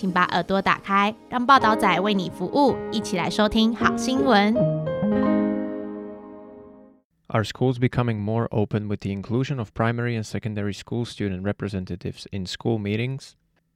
请把耳朵打开，让报道仔为你服务，一起来收听好新闻。 Are schools becoming more open with the inclusion of primary and secondary school student representatives in school meetings?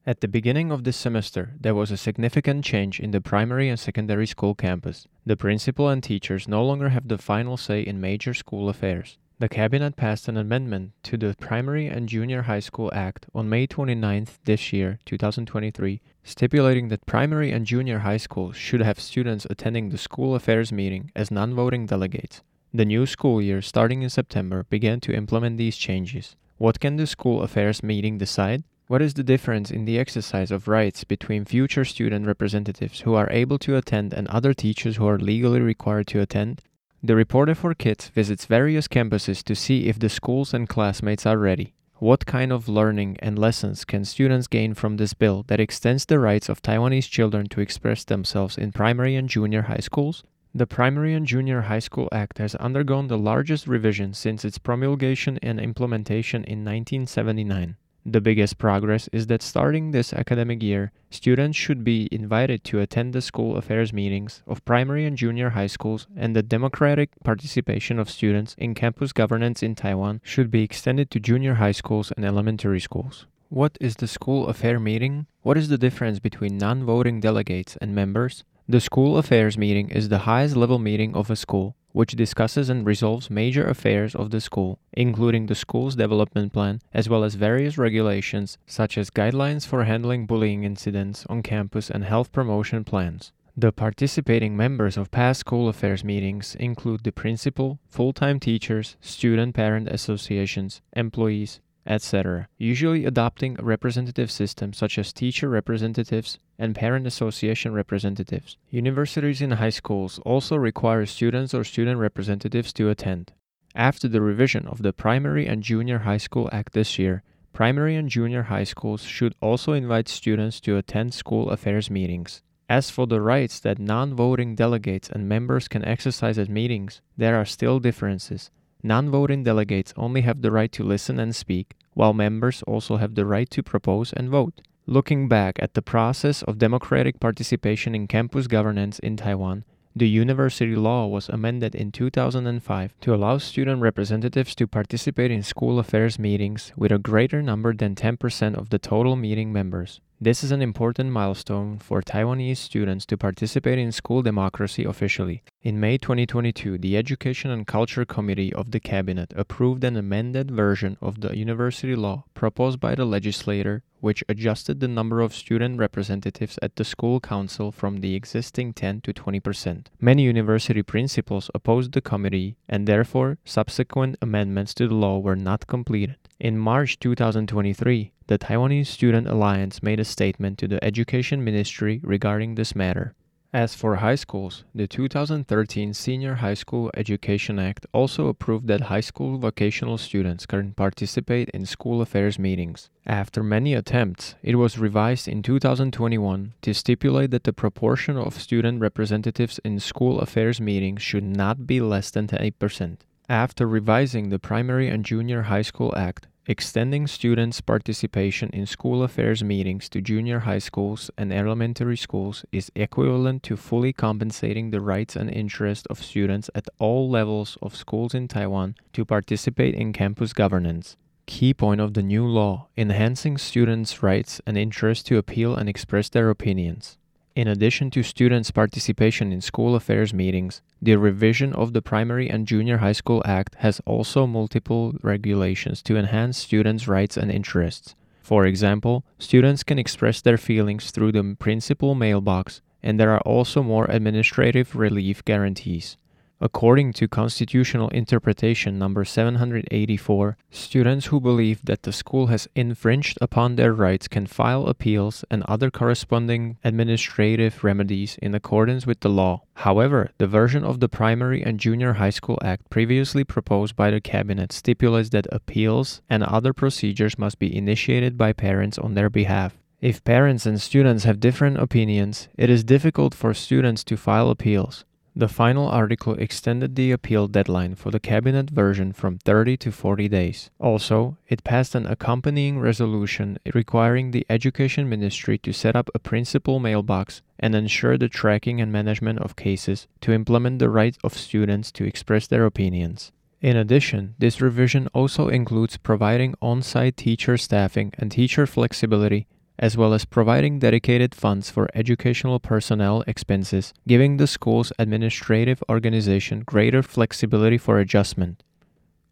At the beginning of this semester, there was a significant change in the primary and secondary school campus. The principal and teachers no longer have the final say in major school affairs. The Cabinet passed an amendment to the Primary and Junior High School Act on May 29th this year, 2023, stipulating that primary and junior high schools should have students attending the school affairs meeting as non voting delegates. The new school year, starting in September, began to implement these changes. What can the school affairs meeting decide? What is the difference in the exercise of rights between future student representatives who are able to attend and other teachers who are legally required to attend? The Reporter for Kids visits various campuses to see if the schools and classmates are ready. What kind of learning and lessons can students gain from this bill that extends the rights of Taiwanese children to express themselves in primary and junior high schools? The Primary and Junior High School Act has undergone the largest revision since its promulgation and implementation in 1979. The biggest progress is that starting this academic year, students should be invited to attend the school affairs meetings of primary and junior high schools, and the democratic participation of students in campus governance in Taiwan should be extended to junior high schools and elementary schools. What is the school affair meeting? What is the difference between non voting delegates and members? The school affairs meeting is the highest level meeting of a school, which discusses and resolves major affairs of the school, including the school's development plan, as well as various regulations such as guidelines for handling bullying incidents on campus and health promotion plans. The participating members of past school affairs meetings include the principal, full time teachers, student parent associations, employees, etc., usually adopting a representative system such as teacher representatives and parent association representatives. Universities and high schools also require students or student representatives to attend. After the revision of the Primary and Junior High School Act this year, primary and junior high schools should also invite students to attend school affairs meetings. As for the rights that non voting delegates and members can exercise at meetings, there are still differences. Non voting delegates only have the right to listen and speak, while members also have the right to propose and vote. Looking back at the process of democratic participation in campus governance in Taiwan, the university law was amended in 2005 to allow student representatives to participate in school affairs meetings with a greater number than 10% of the total meeting members. This is an important milestone for Taiwanese students to participate in school democracy officially. In May 2022, the Education and Culture Committee of the Cabinet approved an amended version of the university law proposed by the legislator, which adjusted the number of student representatives at the school council from the existing 10 to 20%. Many university principals opposed the committee, and therefore subsequent amendments to the law were not completed. In March 2023, the Taiwanese Student Alliance made a statement to the Education Ministry regarding this matter. As for high schools, the 2013 Senior High School Education Act also approved that high school vocational students can participate in school affairs meetings. After many attempts, it was revised in 2021 to stipulate that the proportion of student representatives in school affairs meetings should not be less than 8%. After revising the Primary and Junior High School Act, extending students' participation in school affairs meetings to junior high schools and elementary schools is equivalent to fully compensating the rights and interests of students at all levels of schools in Taiwan to participate in campus governance. Key point of the new law enhancing students' rights and interests to appeal and express their opinions. In addition to students' participation in school affairs meetings, the revision of the Primary and Junior High School Act has also multiple regulations to enhance students' rights and interests. For example, students can express their feelings through the principal mailbox, and there are also more administrative relief guarantees. According to Constitutional Interpretation number 784, students who believe that the school has infringed upon their rights can file appeals and other corresponding administrative remedies in accordance with the law. However, the version of the Primary and Junior High School Act previously proposed by the Cabinet stipulates that appeals and other procedures must be initiated by parents on their behalf. If parents and students have different opinions, it is difficult for students to file appeals. The final article extended the appeal deadline for the cabinet version from 30 to 40 days. Also, it passed an accompanying resolution requiring the Education Ministry to set up a principal mailbox and ensure the tracking and management of cases to implement the right of students to express their opinions. In addition, this revision also includes providing on site teacher staffing and teacher flexibility as well as providing dedicated funds for educational personnel expenses, giving the school's administrative organization greater flexibility for adjustment.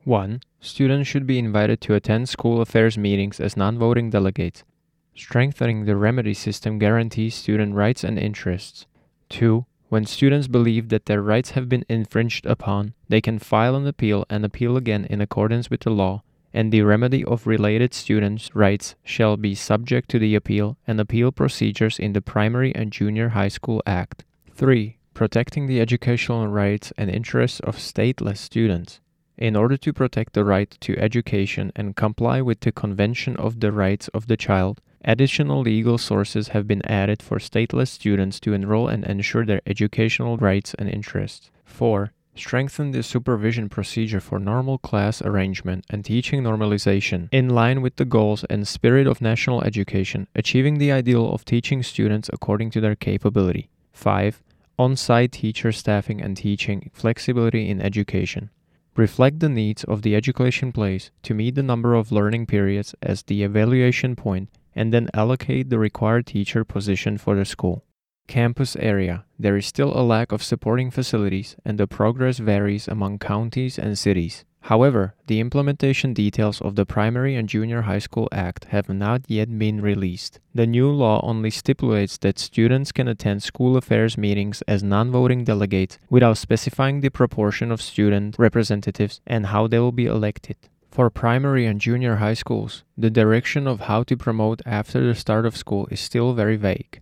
1. Students should be invited to attend school affairs meetings as non voting delegates. Strengthening the remedy system guarantees student rights and interests. 2. When students believe that their rights have been infringed upon, they can file an appeal and appeal again in accordance with the law and the remedy of related students' rights shall be subject to the appeal and appeal procedures in the Primary and Junior High School Act. 3. Protecting the educational rights and interests of stateless students. In order to protect the right to education and comply with the Convention of the Rights of the Child, additional legal sources have been added for stateless students to enroll and ensure their educational rights and interests. 4 Strengthen the supervision procedure for normal class arrangement and teaching normalization in line with the goals and spirit of national education, achieving the ideal of teaching students according to their capability. 5. On site teacher staffing and teaching flexibility in education. Reflect the needs of the education place to meet the number of learning periods as the evaluation point and then allocate the required teacher position for the school campus area, there is still a lack of supporting facilities and the progress varies among counties and cities. However, the implementation details of the Primary and Junior High School Act have not yet been released. The new law only stipulates that students can attend school affairs meetings as non voting delegates without specifying the proportion of student representatives and how they will be elected. For primary and junior high schools, the direction of how to promote after the start of school is still very vague.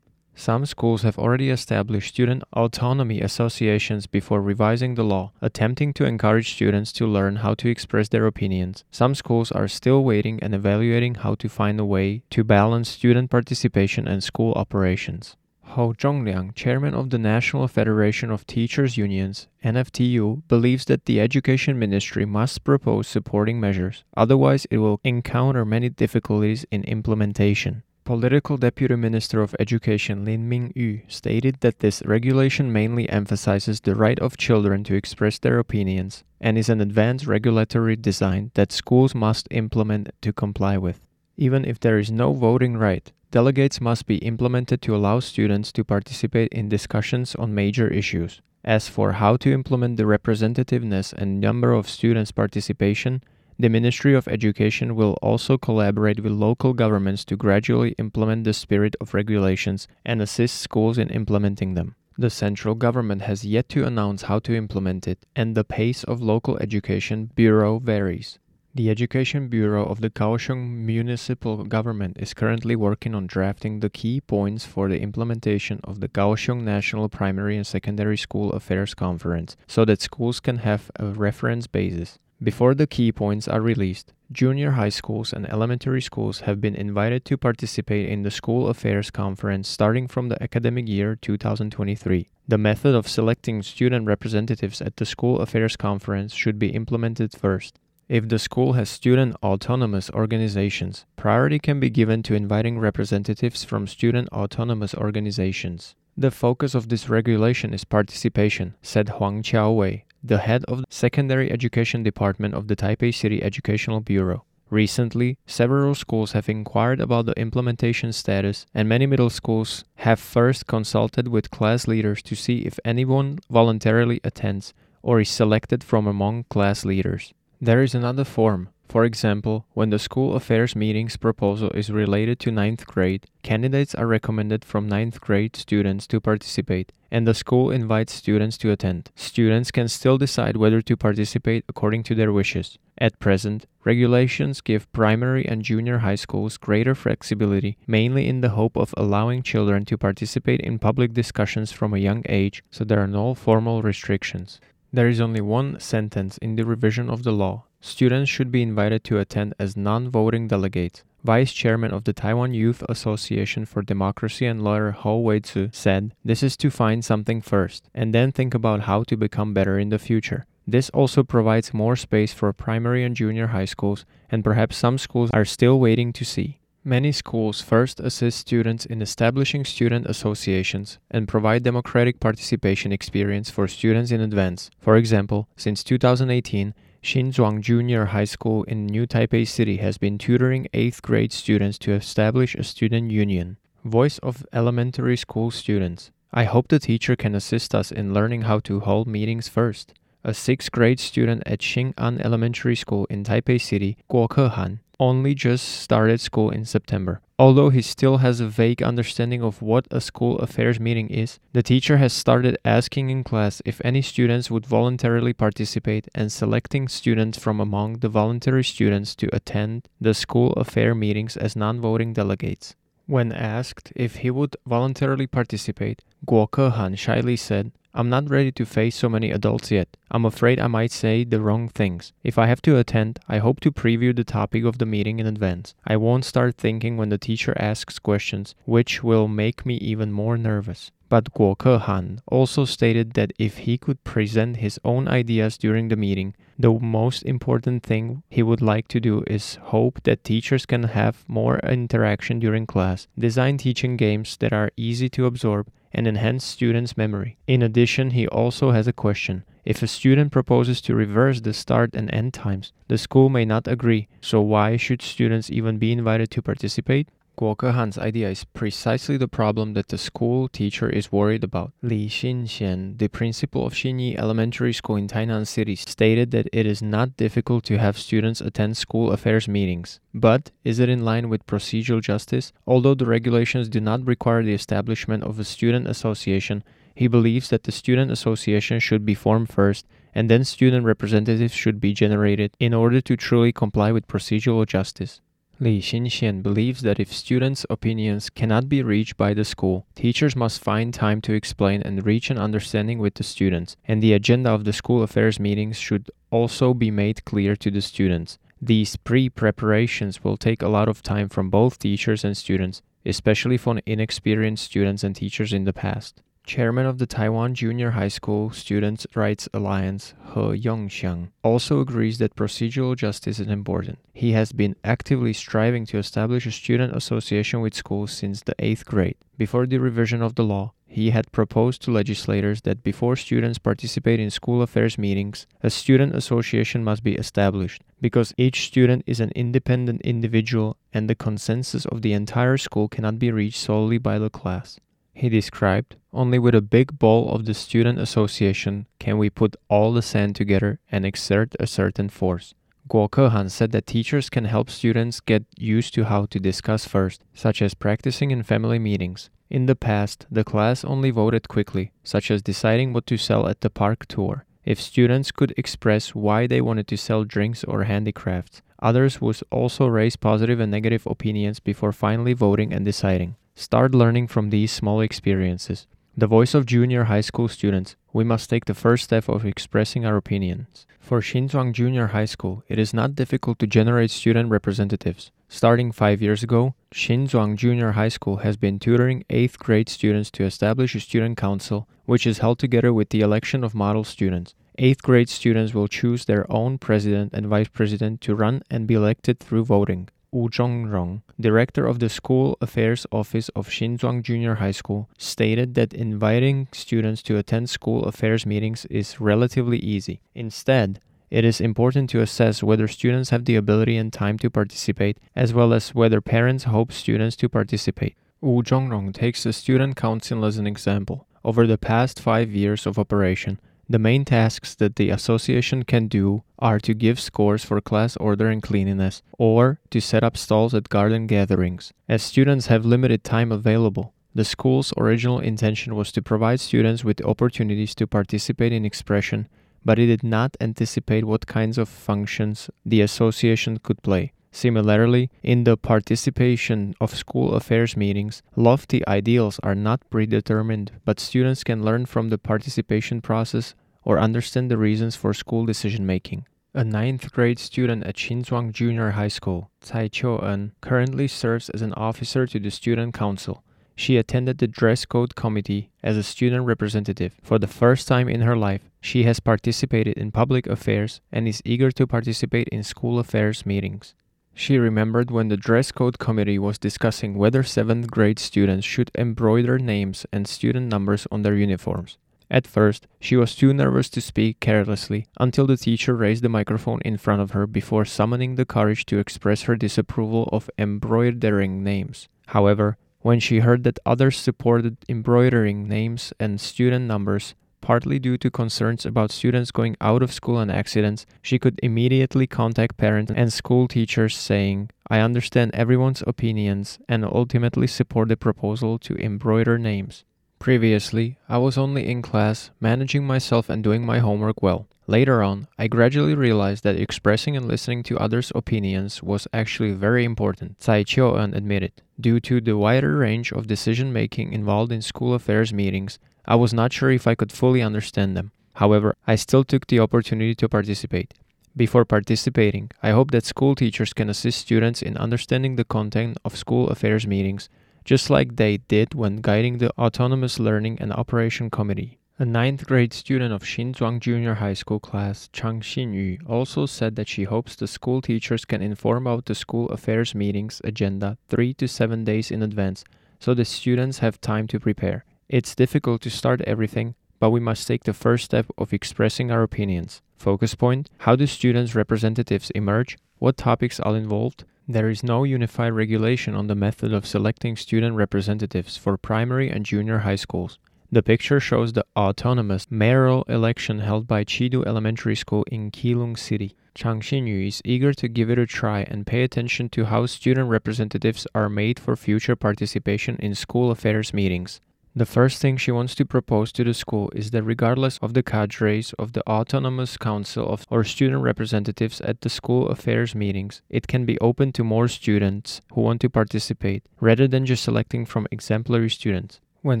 Some schools have already established student autonomy associations before revising the law, attempting to encourage students to learn how to express their opinions. Some schools are still waiting and evaluating how to find a way to balance student participation and school operations. Ho Zhongliang, chairman of the National Federation of Teachers Unions, NFTU, believes that the Education Ministry must propose supporting measures, otherwise, it will encounter many difficulties in implementation. Political Deputy Minister of Education Lin Ming-yu stated that this regulation mainly emphasizes the right of children to express their opinions and is an advanced regulatory design that schools must implement to comply with. Even if there is no voting right, delegates must be implemented to allow students to participate in discussions on major issues. As for how to implement the representativeness and number of students' participation, the Ministry of Education will also collaborate with local governments to gradually implement the spirit of regulations and assist schools in implementing them. The central government has yet to announce how to implement it, and the pace of local education bureau varies. The Education Bureau of the Kaohsiung Municipal Government is currently working on drafting the key points for the implementation of the Kaohsiung National Primary and Secondary School Affairs Conference so that schools can have a reference basis. Before the key points are released, junior high schools and elementary schools have been invited to participate in the School Affairs Conference starting from the academic year 2023. The method of selecting student representatives at the School Affairs Conference should be implemented first. If the school has student autonomous organizations, priority can be given to inviting representatives from student autonomous organizations. The focus of this regulation is participation, said Huang Qiaowei, the head of the Secondary Education Department of the Taipei City Educational Bureau. Recently, several schools have inquired about the implementation status, and many middle schools have first consulted with class leaders to see if anyone voluntarily attends or is selected from among class leaders. There is another form, For example, when the school affairs meetings proposal is related to ninth grade, candidates are recommended from ninth grade students to participate, and the school invites students to attend. Students can still decide whether to participate according to their wishes. At present, regulations give primary and junior high schools greater flexibility, mainly in the hope of allowing children to participate in public discussions from a young age, so there are no formal restrictions. There is only one sentence in the revision of the law. Students should be invited to attend as non voting delegates. Vice Chairman of the Taiwan Youth Association for Democracy and lawyer Ho Wei-tzu said, This is to find something first, and then think about how to become better in the future. This also provides more space for primary and junior high schools, and perhaps some schools are still waiting to see. Many schools first assist students in establishing student associations and provide democratic participation experience for students in advance. For example, since 2018, Xinzhuang Junior High School in New Taipei City has been tutoring 8th grade students to establish a student union. Voice of Elementary School Students. I hope the teacher can assist us in learning how to hold meetings first. A 6th grade student at Xing'an Elementary School in Taipei City, Guo Kehan, only just started school in September. Although he still has a vague understanding of what a school affairs meeting is, the teacher has started asking in class if any students would voluntarily participate and selecting students from among the voluntary students to attend the school affair meetings as non voting delegates. When asked if he would voluntarily participate, Guo Kehan shyly said, I'm not ready to face so many adults yet. I'm afraid I might say the wrong things. If I have to attend, I hope to preview the topic of the meeting in advance. I won't start thinking when the teacher asks questions, which will make me even more nervous. But Guo Kehan also stated that if he could present his own ideas during the meeting, the most important thing he would like to do is hope that teachers can have more interaction during class, design teaching games that are easy to absorb, and enhance students' memory. In addition, he also has a question. If a student proposes to reverse the start and end times, the school may not agree, so why should students even be invited to participate? Guo Kehan's idea is precisely the problem that the school teacher is worried about. Li Xinxian, the principal of Xinyi Elementary School in Tainan City, stated that it is not difficult to have students attend school affairs meetings. But is it in line with procedural justice? Although the regulations do not require the establishment of a student association, he believes that the student association should be formed first and then student representatives should be generated in order to truly comply with procedural justice. Li Xinxian believes that if students' opinions cannot be reached by the school, teachers must find time to explain and reach an understanding with the students, and the agenda of the school affairs meetings should also be made clear to the students. These pre preparations will take a lot of time from both teachers and students, especially for inexperienced students and teachers in the past. Chairman of the Taiwan Junior High School Students' Rights Alliance, He Yongxiang, also agrees that procedural justice is important. He has been actively striving to establish a student association with schools since the 8th grade. Before the revision of the law, he had proposed to legislators that before students participate in school affairs meetings, a student association must be established, because each student is an independent individual and the consensus of the entire school cannot be reached solely by the class. He described, only with a big ball of the student association can we put all the sand together and exert a certain force. Guo Kehan said that teachers can help students get used to how to discuss first, such as practicing in family meetings. In the past, the class only voted quickly, such as deciding what to sell at the park tour. If students could express why they wanted to sell drinks or handicrafts, others would also raise positive and negative opinions before finally voting and deciding. Start learning from these small experiences. The voice of junior high school students, we must take the first step of expressing our opinions. For Xinzhuang Junior High School, it is not difficult to generate student representatives. Starting five years ago, Xinzhuang Junior High School has been tutoring 8th grade students to establish a student council, which is held together with the election of model students. 8th grade students will choose their own president and vice president to run and be elected through voting. Wu Zhongrong, director of the School Affairs Office of Xinzhuang Junior High School, stated that inviting students to attend school affairs meetings is relatively easy. Instead, it is important to assess whether students have the ability and time to participate, as well as whether parents hope students to participate. Wu Zhongrong takes the Student Council as an example. Over the past five years of operation, The main tasks that the association can do are to give scores for class order and cleanliness, or to set up stalls at garden gatherings. As students have limited time available, the school's original intention was to provide students with opportunities to participate in expression, but it did not anticipate what kinds of functions the association could play. Similarly, in the participation of school affairs meetings, lofty ideals are not predetermined, but students can learn from the participation process or understand the reasons for school decision making. A ninth grade student at Xinzhuang Junior High School, Tsai Chou-en, currently serves as an officer to the student council. She attended the dress code committee as a student representative. For the first time in her life, she has participated in public affairs and is eager to participate in school affairs meetings. She remembered when the dress code committee was discussing whether 7th grade students should embroider names and student numbers on their uniforms. At first, she was too nervous to speak carelessly until the teacher raised the microphone in front of her before summoning the courage to express her disapproval of embroidering names. However, when she heard that others supported embroidering names and student numbers, partly due to concerns about students going out of school and accidents, she could immediately contact parents and school teachers saying, I understand everyone's opinions and ultimately support the proposal to embroider names. Previously, I was only in class, managing myself and doing my homework well. Later on, I gradually realized that expressing and listening to others' opinions was actually very important, Tsai Chou-en admitted. Due to the wider range of decision making involved in school affairs meetings, I was not sure if I could fully understand them. However, I still took the opportunity to participate. Before participating, I hope that school teachers can assist students in understanding the content of school affairs meetings, just like they did when guiding the Autonomous Learning and Operation Committee. A ninth grade student of Xinzhuang Junior High School class, Chang Xinyu, also said that she hopes the school teachers can inform about the school affairs meetings agenda three to seven days in advance so the students have time to prepare. It's difficult to start everything, but we must take the first step of expressing our opinions. Focus point How do students' representatives emerge? What topics are involved? There is no unified regulation on the method of selecting student representatives for primary and junior high schools. The picture shows the autonomous mayoral election held by Chidu Elementary School in Keelung City. Chang Xinyu is eager to give it a try and pay attention to how student representatives are made for future participation in school affairs meetings. The first thing she wants to propose to the school is that regardless of the cadres of the Autonomous Council of, or student representatives at the school affairs meetings, it can be open to more students who want to participate, rather than just selecting from exemplary students. When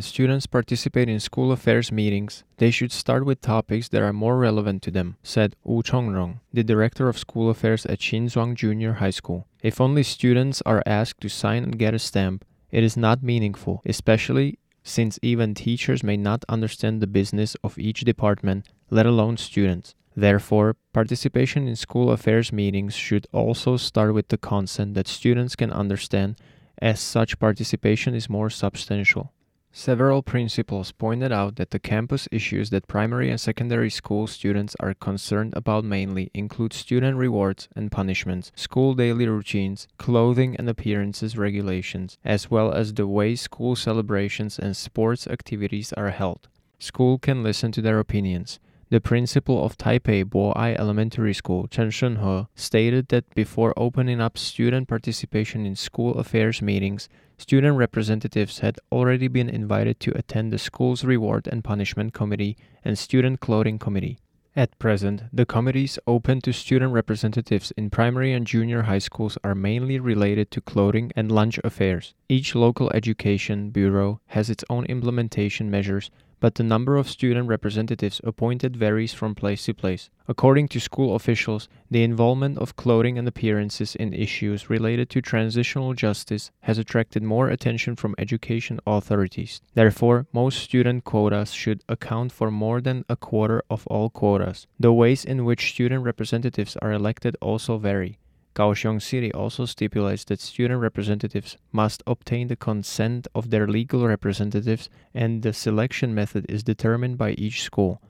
students participate in school affairs meetings, they should start with topics that are more relevant to them, said Wu Chongrong, the director of school affairs at Xinzhuang Junior High School. If only students are asked to sign and get a stamp, it is not meaningful, especially since even teachers may not understand the business of each department, let alone students. Therefore, participation in school affairs meetings should also start with the concept that students can understand, as such participation is more substantial. Several principals pointed out that the campus issues that primary and secondary school students are concerned about mainly include student rewards and punishments, school daily routines, clothing and appearances regulations, as well as the way school celebrations and sports activities are held. School can listen to their opinions. The principal of Taipei Bo-ai Elementary School, Chen Shunhe, stated that before opening up student participation in school affairs meetings, student representatives had already been invited to attend the school's reward and punishment committee and student clothing committee. At present, the committees open to student representatives in primary and junior high schools are mainly related to clothing and lunch affairs. Each local education bureau has its own implementation measures but the number of student representatives appointed varies from place to place. According to school officials, the involvement of clothing and appearances in issues related to transitional justice has attracted more attention from education authorities. Therefore, most student quotas should account for more than a quarter of all quotas. The ways in which student representatives are elected also vary. Kaohsiung City also stipulates that student representatives must obtain the consent of their legal representatives and the selection method is determined by each school.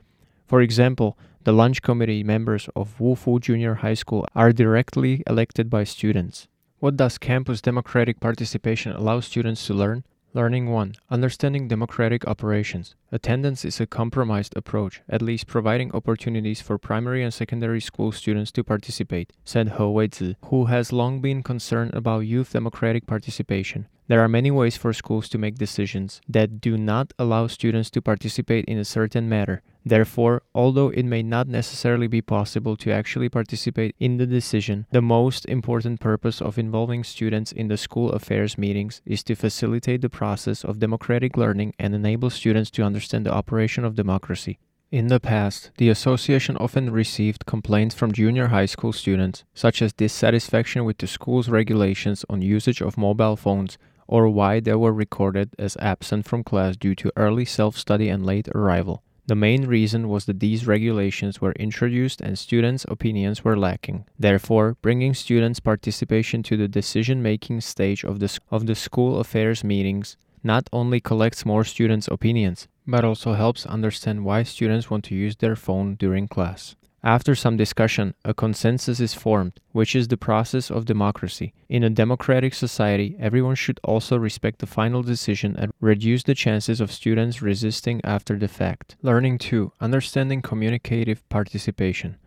For example, the lunch committee members of Wufu Junior High School are directly elected by students. What does campus democratic participation allow students to learn? Learning 1 Understanding democratic operations. Attendance is a compromised approach, at least providing opportunities for primary and secondary school students to participate, said He Weizi, who has long been concerned about youth democratic participation. There are many ways for schools to make decisions that do not allow students to participate in a certain matter. Therefore, although it may not necessarily be possible to actually participate in the decision, the most important purpose of involving students in the school affairs meetings is to facilitate the process of democratic learning and enable students to understand the operation of democracy. In the past, the association often received complaints from junior high school students, such as dissatisfaction with the school's regulations on usage of mobile phones or why they were recorded as absent from class due to early self study and late arrival. The main reason was that these regulations were introduced and students' opinions were lacking. Therefore, bringing students' participation to the decision making stage of the, of the school affairs meetings not only collects more students' opinions, but also helps understand why students want to use their phone during class. After some discussion, a consensus is formed, which is the process of democracy. In a democratic society, everyone should also respect the final decision and reduce the chances of students resisting after the fact. Learning 2. Understanding communicative participation.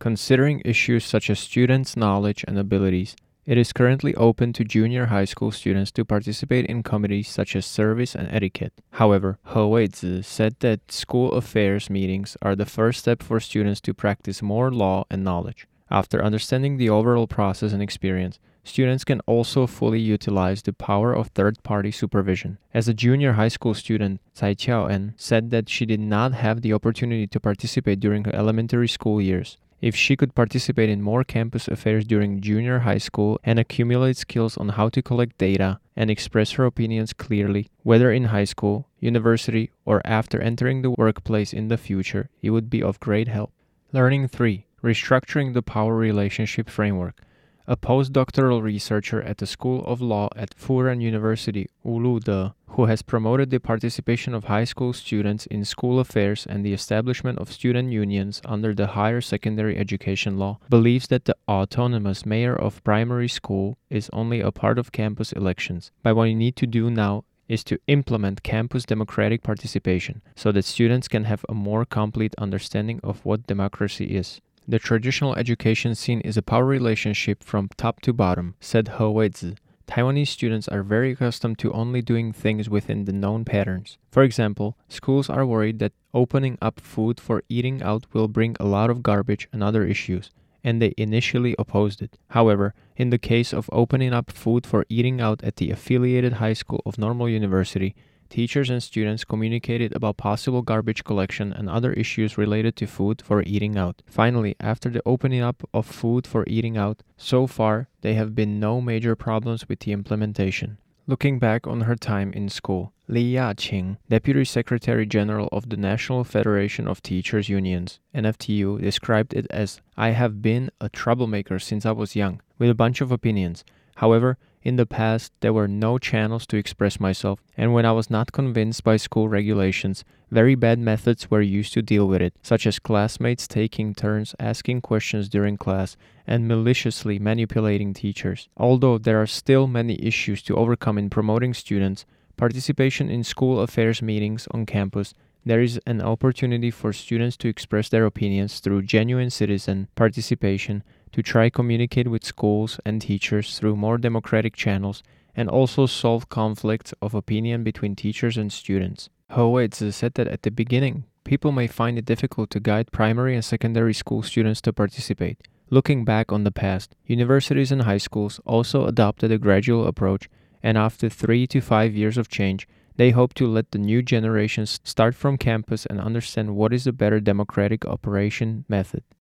Considering issues such as students' knowledge and abilities, it is currently open to junior high school students to participate in committees such as service and etiquette. However, He Weizi said that school affairs meetings are the first step for students to practice more law and knowledge. After understanding the overall process and experience, students can also fully utilize the power of third party supervision. As a junior high school student, Tsai Qiao-en said that she did not have the opportunity to participate during her elementary school years. If she could participate in more campus affairs during junior high school and accumulate skills on how to collect data and express her opinions clearly, whether in high school, university, or after entering the workplace in the future, it would be of great help. Learning 3 Restructuring the Power Relationship Framework a postdoctoral researcher at the School of Law at Fudan University, Wu De, who has promoted the participation of high school students in school affairs and the establishment of student unions under the higher secondary education law, believes that the autonomous mayor of primary school is only a part of campus elections. But what you need to do now is to implement campus democratic participation so that students can have a more complete understanding of what democracy is. The traditional education scene is a power relationship from top to bottom, said He Weizi. Taiwanese students are very accustomed to only doing things within the known patterns. For example, schools are worried that opening up food for eating out will bring a lot of garbage and other issues, and they initially opposed it. However, in the case of opening up food for eating out at the affiliated high school of Normal University, teachers and students communicated about possible garbage collection and other issues related to food for eating out. Finally, after the opening up of food for eating out, so far there have been no major problems with the implementation. Looking back on her time in school, Li Ya-qing, Deputy Secretary General of the National Federation of Teachers Unions, NFTU, described it as I have been a troublemaker since I was young, with a bunch of opinions. However, in the past, there were no channels to express myself, and when I was not convinced by school regulations, very bad methods were used to deal with it, such as classmates taking turns asking questions during class and maliciously manipulating teachers. Although there are still many issues to overcome in promoting students, participation in school affairs meetings on campus, there is an opportunity for students to express their opinions through genuine citizen participation to try communicate with schools and teachers through more democratic channels and also solve conflicts of opinion between teachers and students. Oh, he Weizi said that at the beginning, people may find it difficult to guide primary and secondary school students to participate. Looking back on the past, universities and high schools also adopted a gradual approach, and after three to five years of change, they hope to let the new generations start from campus and understand what is a better democratic operation method.